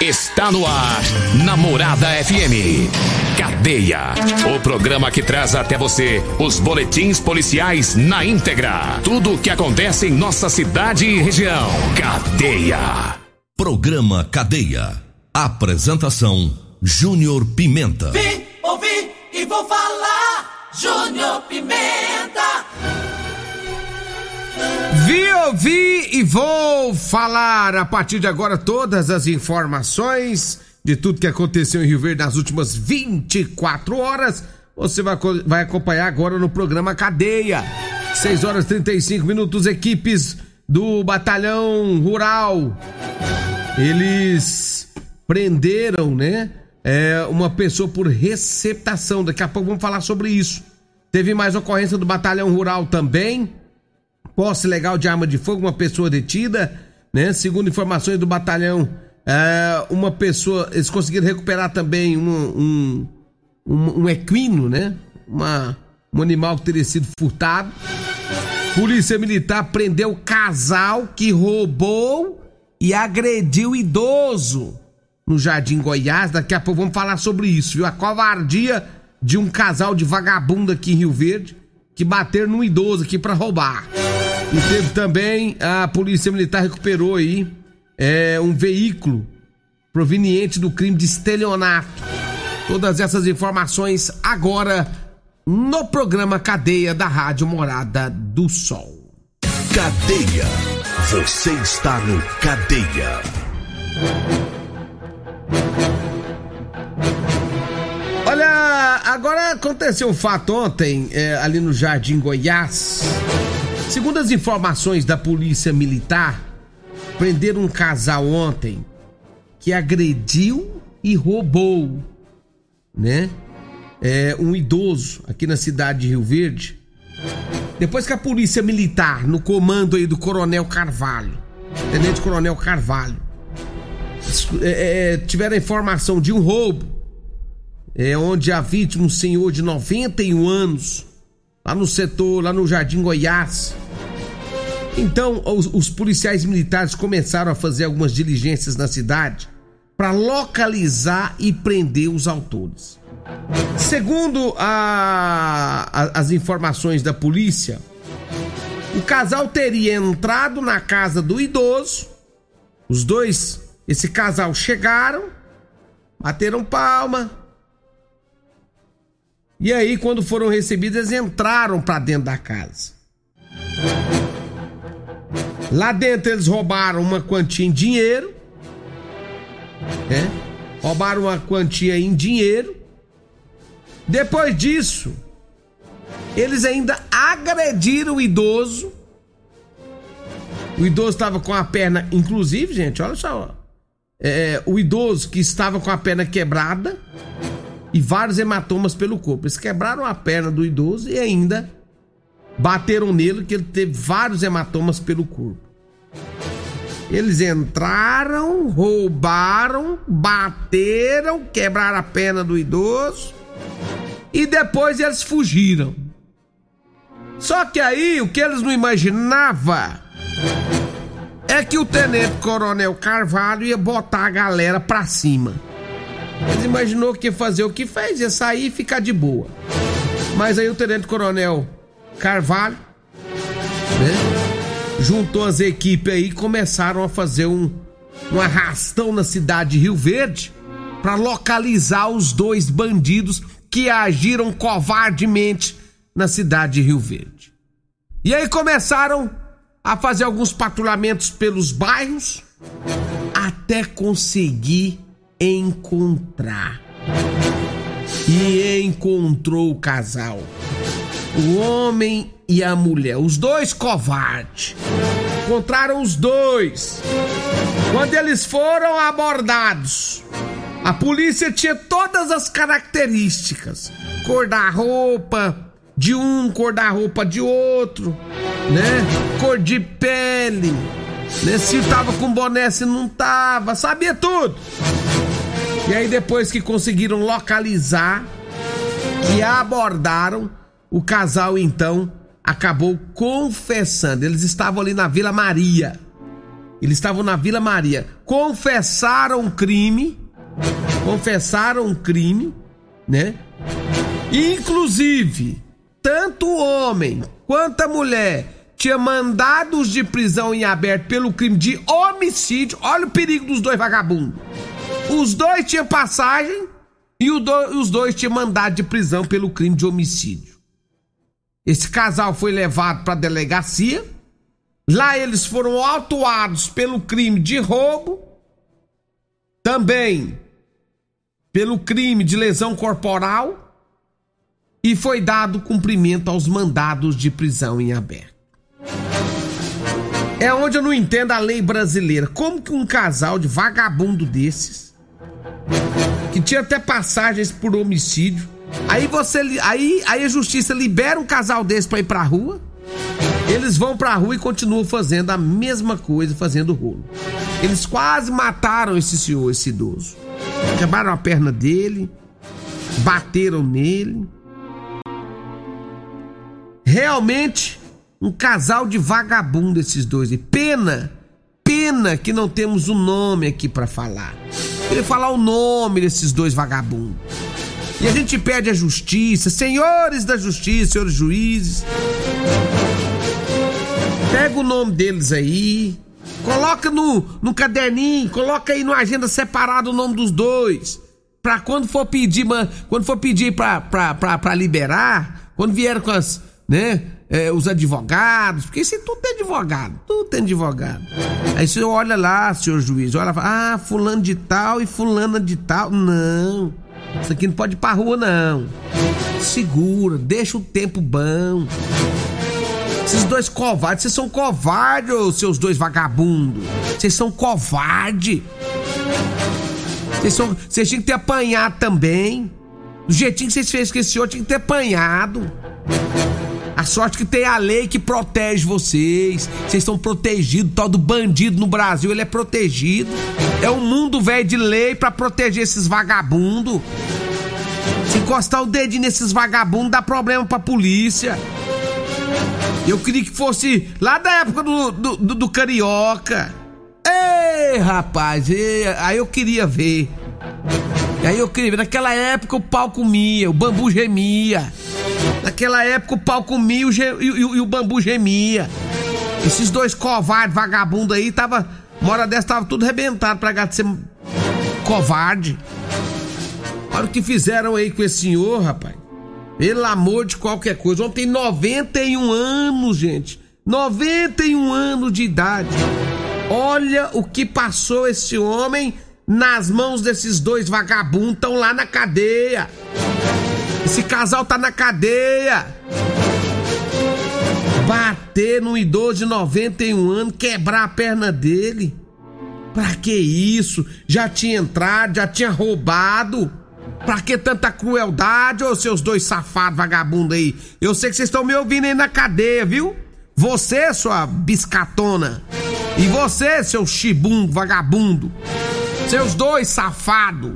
Está no ar, Namorada FM. Cadeia. O programa que traz até você os boletins policiais na íntegra. Tudo o que acontece em nossa cidade e região. Cadeia. Programa Cadeia. Apresentação: Júnior Pimenta. Vim, ouvi e vou falar. Júnior Pimenta. Vi, ouvi e vou falar a partir de agora todas as informações de tudo que aconteceu em Rio Verde nas últimas 24 horas. Você vai, vai acompanhar agora no programa Cadeia. 6 horas e 35 minutos, equipes do Batalhão Rural. Eles prenderam, né? É, uma pessoa por receptação. Daqui a pouco vamos falar sobre isso. Teve mais ocorrência do Batalhão Rural também posse legal de arma de fogo, uma pessoa detida, né? Segundo informações do batalhão, é, uma pessoa, eles conseguiram recuperar também um, um, um, um equino, né? Uma, um animal que teria sido furtado. Polícia Militar prendeu casal que roubou e agrediu idoso no Jardim Goiás. Daqui a pouco vamos falar sobre isso, viu? A covardia de um casal de vagabundo aqui em Rio Verde que bateram num idoso aqui para roubar. E teve também, a Polícia Militar recuperou aí é, um veículo proveniente do crime de estelionato. Todas essas informações agora no programa Cadeia da Rádio Morada do Sol. Cadeia. Você está no Cadeia. Olha, agora aconteceu um fato ontem é, ali no Jardim Goiás. Segundo as informações da Polícia Militar, prenderam um casal ontem que agrediu e roubou, né? É, um idoso aqui na cidade de Rio Verde. Depois que a Polícia Militar, no comando aí do Coronel Carvalho, Tenente Coronel Carvalho, é, é, tiveram a informação de um roubo, é, onde a vítima, um senhor de 91 anos, lá no setor, lá no Jardim Goiás. Então, os, os policiais militares começaram a fazer algumas diligências na cidade para localizar e prender os autores. Segundo a, a, as informações da polícia, o casal teria entrado na casa do idoso. Os dois, esse casal chegaram, bateram palma, e aí, quando foram recebidas, entraram para dentro da casa. Lá dentro eles roubaram uma quantia em dinheiro. Né? Roubaram uma quantia em dinheiro. Depois disso, eles ainda agrediram o idoso. O idoso estava com a perna, inclusive, gente, olha só. É, o idoso que estava com a perna quebrada e vários hematomas pelo corpo. Eles quebraram a perna do idoso e ainda bateram nele, que ele teve vários hematomas pelo corpo. Eles entraram, roubaram, bateram, quebraram a perna do idoso e depois eles fugiram. Só que aí o que eles não imaginavam é que o tenente coronel Carvalho ia botar a galera pra cima. Eles imaginou que ia fazer o que fez, ia sair e ficar de boa. Mas aí o tenente coronel Carvalho, né, juntou as equipes aí e começaram a fazer um, um arrastão na cidade de Rio Verde para localizar os dois bandidos que agiram covardemente na cidade de Rio Verde. E aí começaram a fazer alguns patrulhamentos pelos bairros até conseguir encontrar. E encontrou o casal. O homem e a mulher, os dois covardes. Encontraram os dois. Quando eles foram abordados, A polícia tinha todas as características: cor da roupa de um, cor da roupa de outro, né? Cor de pele, né? Se tava com boné, se não tava, sabia tudo. E aí depois que conseguiram localizar, que abordaram, o casal então acabou confessando. Eles estavam ali na Vila Maria. Eles estavam na Vila Maria. Confessaram o crime. Confessaram o crime, né? Inclusive, tanto o homem quanto a mulher tinha mandados de prisão em aberto pelo crime de homicídio. Olha o perigo dos dois vagabundos. Os dois tinham passagem e do, os dois tinham mandado de prisão pelo crime de homicídio. Esse casal foi levado para a delegacia. Lá eles foram autuados pelo crime de roubo, também pelo crime de lesão corporal e foi dado cumprimento aos mandados de prisão em aberto. É onde eu não entendo a lei brasileira. Como que um casal de vagabundo desses, que tinha até passagens por homicídio, aí você aí, aí a justiça libera um casal desse para ir pra rua? Eles vão pra rua e continuam fazendo a mesma coisa, fazendo rolo. Eles quase mataram esse senhor, esse idoso. Quebraram a perna dele, bateram nele. Realmente, um casal de vagabundo esses dois. E pena, pena que não temos o um nome aqui para falar. Queria falar o nome desses dois vagabundos. E a gente pede a justiça, senhores da justiça, senhores juízes. Pega o nome deles aí, coloca no, no caderninho, coloca aí na agenda separado o nome dos dois. Pra quando for pedir, quando for pedir pra, pra, pra, pra liberar, quando vier com as, né, é, os advogados, porque isso tudo tem advogado, tudo tem advogado. Aí você olha lá, senhor juiz, olha, ah, fulano de tal e fulana de tal. Não, isso aqui não pode ir pra rua, não. Segura, deixa o tempo bom. Esses dois covardes, vocês são covardes, seus dois vagabundos. Vocês são covardes. Vocês, são, vocês tinham que ter apanhado também. Do jeitinho que vocês fez com esse senhor, tinha que ter apanhado. A sorte que tem a lei que protege vocês. Vocês estão protegidos. Todo bandido no Brasil, ele é protegido. É um mundo velho de lei para proteger esses vagabundos. Se encostar o dedinho nesses vagabundos, dá problema pra polícia. Eu queria que fosse lá da época do, do, do, do Carioca. Ei, rapaz, ei, aí eu queria ver. Aí eu queria ver. Naquela época o pau comia, o bambu gemia. Naquela época o pau comia e, e, e o bambu gemia. Esses dois covardes, vagabundo aí, tava. Uma hora dessa tava tudo arrebentado pra gato ser covarde. Olha o que fizeram aí com esse senhor, rapaz. Pelo amor de qualquer coisa. Ontem tem 91 anos, gente. 91 anos de idade. Olha o que passou esse homem nas mãos desses dois vagabundos. Estão lá na cadeia. Esse casal tá na cadeia. Bater num idoso de 91 anos, quebrar a perna dele. Pra que isso? Já tinha entrado, já tinha roubado. Pra que tanta crueldade, ô seus dois safados vagabundos aí? Eu sei que vocês estão me ouvindo aí na cadeia, viu? Você, sua biscatona. E você, seu chibum vagabundo. Seus dois safados.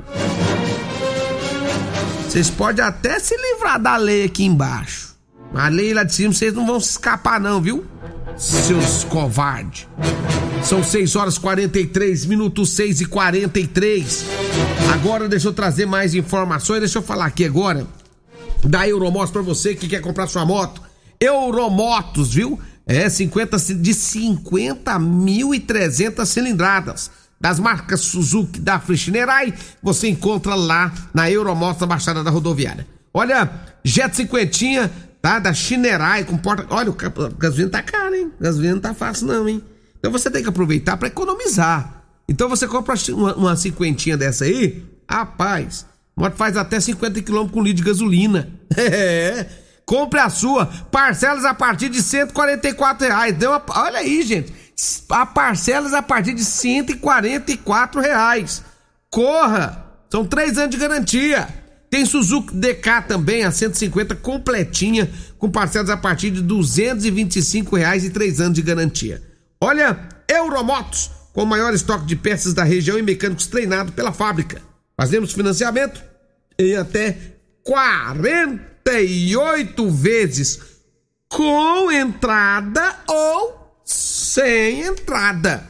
Vocês podem até se livrar da lei aqui embaixo. A lei lá de cima vocês não vão se escapar, não, viu? Seus covardes. São 6 horas 43 minutos, 6 e 43. Agora deixa eu trazer mais informações. Deixa eu falar aqui agora da Euromotos para você que quer comprar sua moto. Euromotos, viu? É 50 de 50.300 cilindradas. Das marcas Suzuki da Frischnerai, você encontra lá na Euromotos, na Baixada da Rodoviária. Olha, Jet 50 tá? Da Chinerai com porta. Olha, o gasolina tá caro, hein? Gasolina não tá fácil, não, hein? Então você tem que aproveitar para economizar. Então você compra uma, uma cinquentinha dessa aí, rapaz, moto faz até 50 km com litro de gasolina. É. Compre a sua, parcelas a partir de 144 reais. Deu uma, olha aí, gente. A parcelas a partir de 144 reais. Corra, São três anos de garantia. Tem Suzuki DK também, a 150 completinha, com parcelas a partir de 225 reais e três anos de garantia. Olha, Euromotos, com o maior estoque de peças da região e mecânicos treinados pela fábrica. Fazemos financiamento em até 48 vezes com entrada ou sem entrada.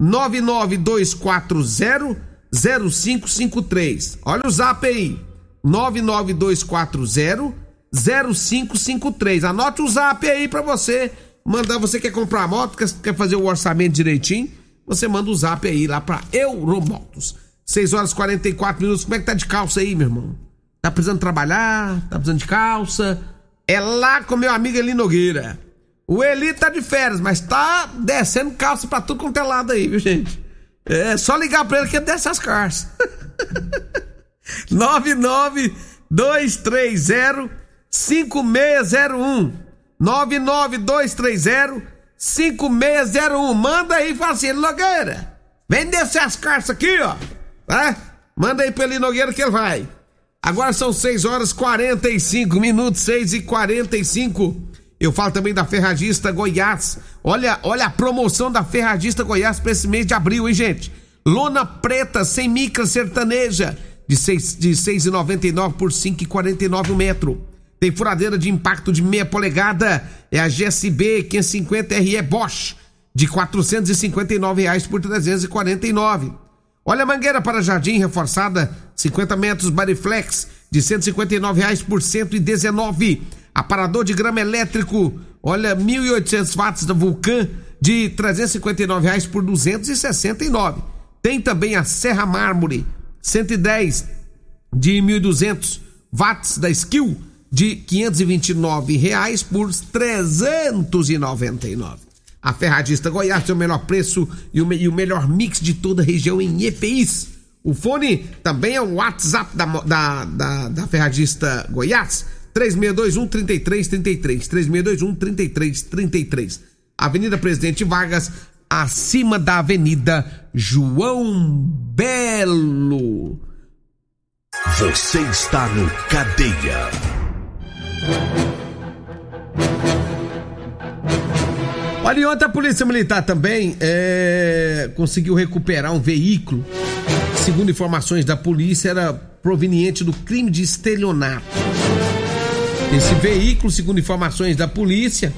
99240 0553. Olha o zap aí. 99240 0553. Anote o zap aí para você mandar. Você quer comprar moto, quer fazer o orçamento direitinho? Você manda o zap aí lá para Euromotos. 6 horas e 44 minutos. Como é que tá de calça aí, meu irmão? Tá precisando trabalhar? Tá precisando de calça? É lá com meu amigo Eli Nogueira. O Eli tá de férias, mas tá descendo calça pra tudo quanto é lado aí, viu, gente? É só ligar pra ele que desce as calças. 99230 5601 99230 5601 Manda aí fala assim, Nogueira, vem descer as calças aqui, ó. Tá? Manda aí pra Eli Nogueira que ele vai. Agora são 6 horas 45 minutos, 6 e 45. Eu falo também da Ferragista Goiás. Olha, olha a promoção da Ferragista Goiás para esse mês de abril, hein, gente? Lona preta sem micra sertaneja de 6 de 6,99 por 5,49 o metro. Tem furadeira de impacto de meia polegada, é a GSB 550 RE Bosch de 459 reais por 349. Olha a mangueira para jardim reforçada, 50 metros Bariflex, de 159 reais por 119. Aparador de grama elétrico, olha, 1.800 watts da Vulcan, de 359 reais por 269. Tem também a Serra Mármore, 110 de 1.200 watts da Skill, de 529 reais por 399. A Ferradista Goiás tem o melhor preço e o, e o melhor mix de toda a região em EPIs. O fone também é o WhatsApp da, da, da, da Ferradista Goiás. 3621 3333. 3621 3333. Avenida Presidente Vargas, acima da Avenida João Belo. Você está no Cadeia. Olha, ontem a Polícia Militar também é, conseguiu recuperar um veículo, segundo informações da polícia, era proveniente do crime de estelionato. Esse veículo, segundo informações da polícia,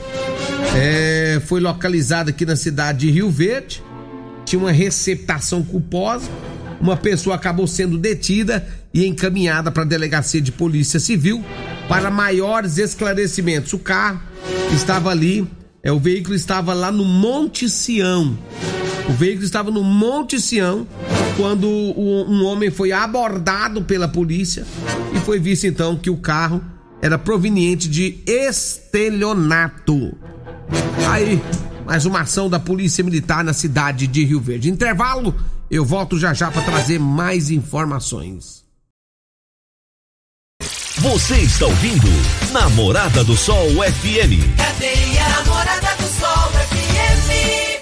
é, foi localizado aqui na cidade de Rio Verde, tinha uma receptação culposa, uma pessoa acabou sendo detida e encaminhada para a delegacia de polícia civil para maiores esclarecimentos. O carro estava ali é, o veículo estava lá no Monte Sião. O veículo estava no Monte Sião quando um homem foi abordado pela polícia e foi visto então que o carro era proveniente de estelionato. Aí, mais uma ação da Polícia Militar na cidade de Rio Verde. Intervalo, eu volto já já para trazer mais informações. Você está ouvindo Namorada do Sol FM. Cadeia Namorada do Sol FM.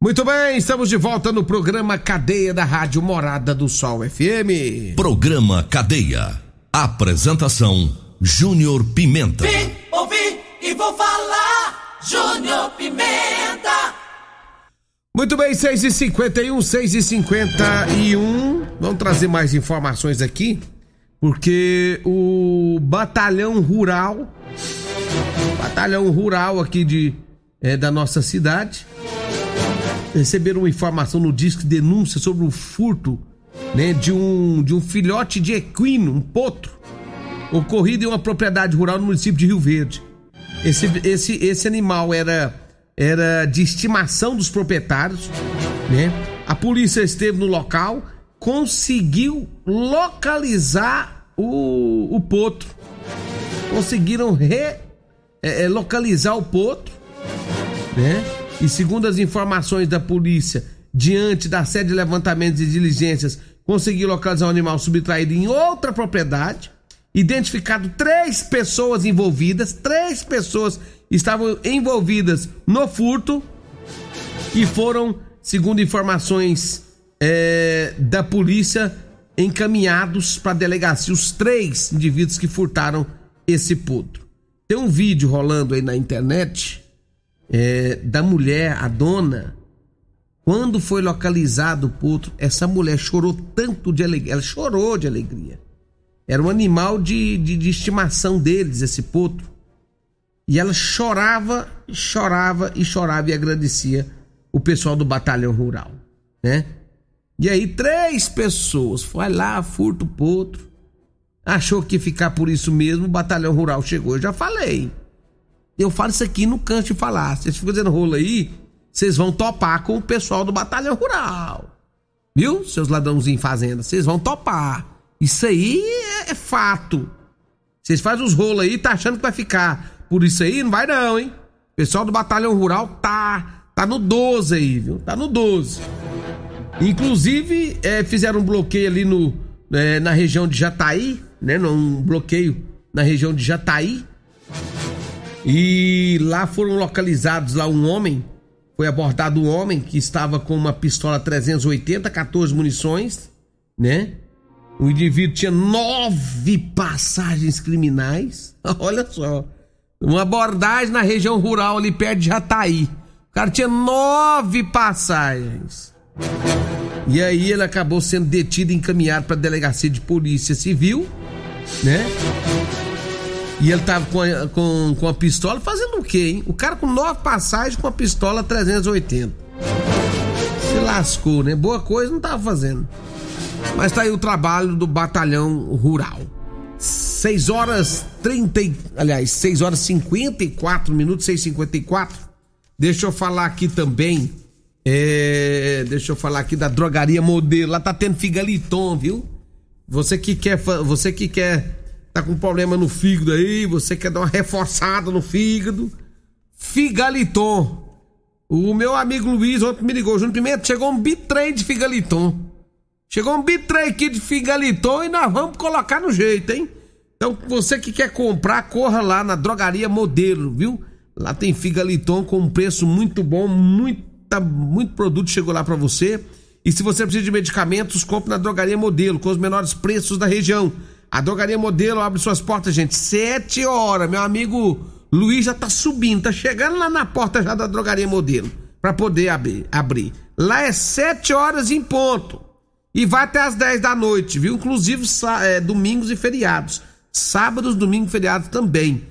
Muito bem, estamos de volta no programa Cadeia da Rádio Morada do Sol FM. Programa Cadeia. Apresentação: Júnior Pimenta. Vim, ouvi e vou falar. Júnior Pimenta. Muito bem, 6 e 51 6 e 51 Vamos trazer mais informações aqui porque o batalhão rural, batalhão rural aqui de é, da nossa cidade, receberam uma informação no disco de denúncia sobre o furto, né, de um de um filhote de equino, um potro, ocorrido em uma propriedade rural no município de Rio Verde. Esse esse esse animal era era de estimação dos proprietários, né? A polícia esteve no local conseguiu localizar o, o potro. Conseguiram re, é, é, localizar o potro, né? E segundo as informações da polícia, diante da sede de levantamentos e diligências, conseguiu localizar o um animal subtraído em outra propriedade. Identificado três pessoas envolvidas, três pessoas estavam envolvidas no furto e foram, segundo informações é, da polícia encaminhados para a delegacia, os três indivíduos que furtaram esse potro. Tem um vídeo rolando aí na internet é, da mulher, a dona, quando foi localizado o potro, essa mulher chorou tanto de alegria, ela chorou de alegria. Era um animal de, de, de estimação deles, esse potro. E ela chorava, chorava e chorava e agradecia o pessoal do batalhão rural, né? E aí três pessoas foi lá, furto o potro, achou que ia ficar por isso mesmo, o batalhão rural chegou. Eu já falei. Eu falo isso aqui no canto de falar. Vocês ficam fazendo rolo aí, vocês vão topar com o pessoal do batalhão rural. Viu, seus ladrãozinhos fazenda? Vocês vão topar. Isso aí é, é fato. Vocês fazem os rolos aí, tá achando que vai ficar por isso aí? Não vai não, hein? Pessoal do Batalhão Rural tá, tá no 12 aí, viu? Tá no 12. Inclusive, é, fizeram um bloqueio ali no, é, na região de Jataí, né? Um bloqueio na região de Jataí. E lá foram localizados lá um homem, foi abordado um homem que estava com uma pistola 380, 14 munições, né? O indivíduo tinha nove passagens criminais. Olha só. Uma abordagem na região rural ali perto de Jataí. O cara tinha nove passagens. E aí ele acabou sendo detido e encaminhado para a delegacia de polícia civil, né? E ele tava com a, com, com a pistola fazendo o quê, hein? O cara com nove passagens com a pistola 380. Se lascou, né? Boa coisa não tava fazendo. Mas tá aí o trabalho do batalhão rural. 6 horas 30, aliás, 6 horas 54 minutos, 6:54. Deixa eu falar aqui também. É, deixa eu falar aqui da drogaria modelo. Lá tá tendo figaliton, viu? Você que quer, você que quer tá com problema no fígado aí, você quer dar uma reforçada no fígado, figaliton. O meu amigo Luiz ontem me ligou, Júnior Pimenta, chegou um bitrem de figaliton. Chegou um bitrem aqui de figaliton e nós vamos colocar no jeito, hein? Então, você que quer comprar, corra lá na Drogaria Modelo, viu? Lá tem figaliton com um preço muito bom, muita, muito produto chegou lá para você. E se você precisa de medicamentos, compre na Drogaria Modelo, com os menores preços da região. A Drogaria Modelo abre suas portas, gente, sete horas. Meu amigo Luiz já tá subindo, tá chegando lá na porta já da Drogaria Modelo, para poder abrir, abrir. Lá é sete horas em ponto. E vai até as 10 da noite, viu? Inclusive é, domingos e feriados. Sábados, domingos e feriados também.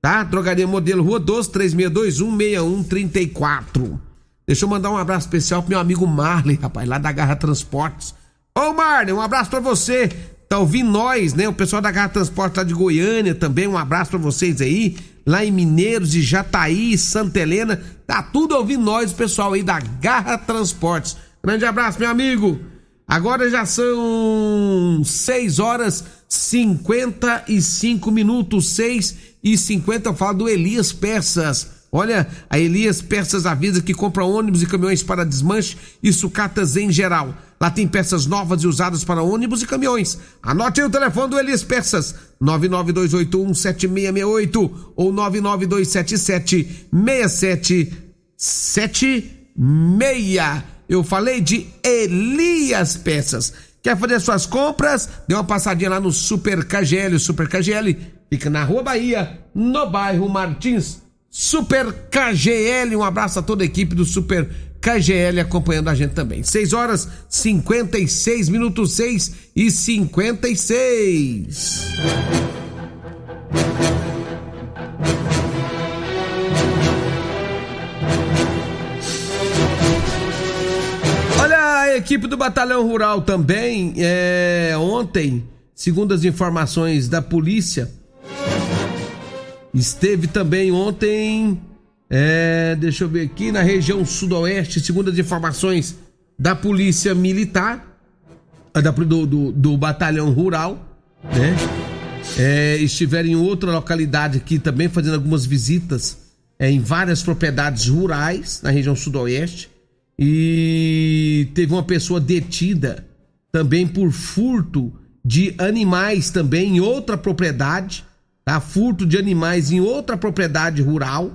Tá? Drogaria Modelo Rua 12 3621 6134. Deixa eu mandar um abraço especial pro meu amigo Marley, rapaz, lá da Garra Transportes. Ô Marley, um abraço para você. Tá ouvindo nós, né? O pessoal da Garra Transportes lá de Goiânia também, um abraço para vocês aí. Lá em Mineiros, de Jataí, Santa Helena, tá tudo ouvindo nós, o pessoal aí da Garra Transportes. Grande abraço, meu amigo. Agora já são 6 horas 55 minutos, 6 e 50. Eu falo do Elias Peças. Olha, a Elias Peças avisa que compra ônibus e caminhões para desmanche e sucatas em geral. Lá tem peças novas e usadas para ônibus e caminhões. Anote aí o telefone do Elias Peças: 992817668 ou 992776776. Eu falei de Elias Peças. Quer fazer suas compras? Dê uma passadinha lá no Super KGL. O Super KGL fica na Rua Bahia, no bairro Martins. Super KGL. Um abraço a toda a equipe do Super KGL acompanhando a gente também. 6 horas 56 minutos, 6 e 56. a equipe do Batalhão Rural também, é, ontem, segundo as informações da polícia, esteve também ontem, é, deixa eu ver aqui, na região sudoeste, segundo as informações da polícia militar, da, do, do, do Batalhão Rural, né? É, estiveram em outra localidade aqui também, fazendo algumas visitas é, em várias propriedades rurais na região sudoeste e teve uma pessoa detida também por furto de animais também em outra propriedade, tá? Furto de animais em outra propriedade rural,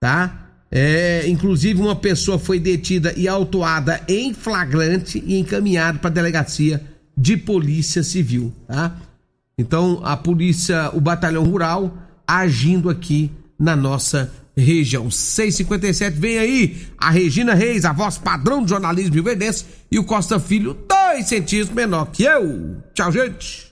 tá? É, inclusive, uma pessoa foi detida e autuada em flagrante e encaminhada para a delegacia de polícia civil, tá? Então, a polícia, o batalhão rural agindo aqui na nossa região. 657, vem aí a Regina Reis, a voz padrão do jornalismo rioverdense, e o Costa Filho, dois centímetros menor que eu. Tchau, gente.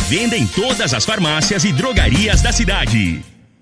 Venda em todas as farmácias e drogarias da cidade.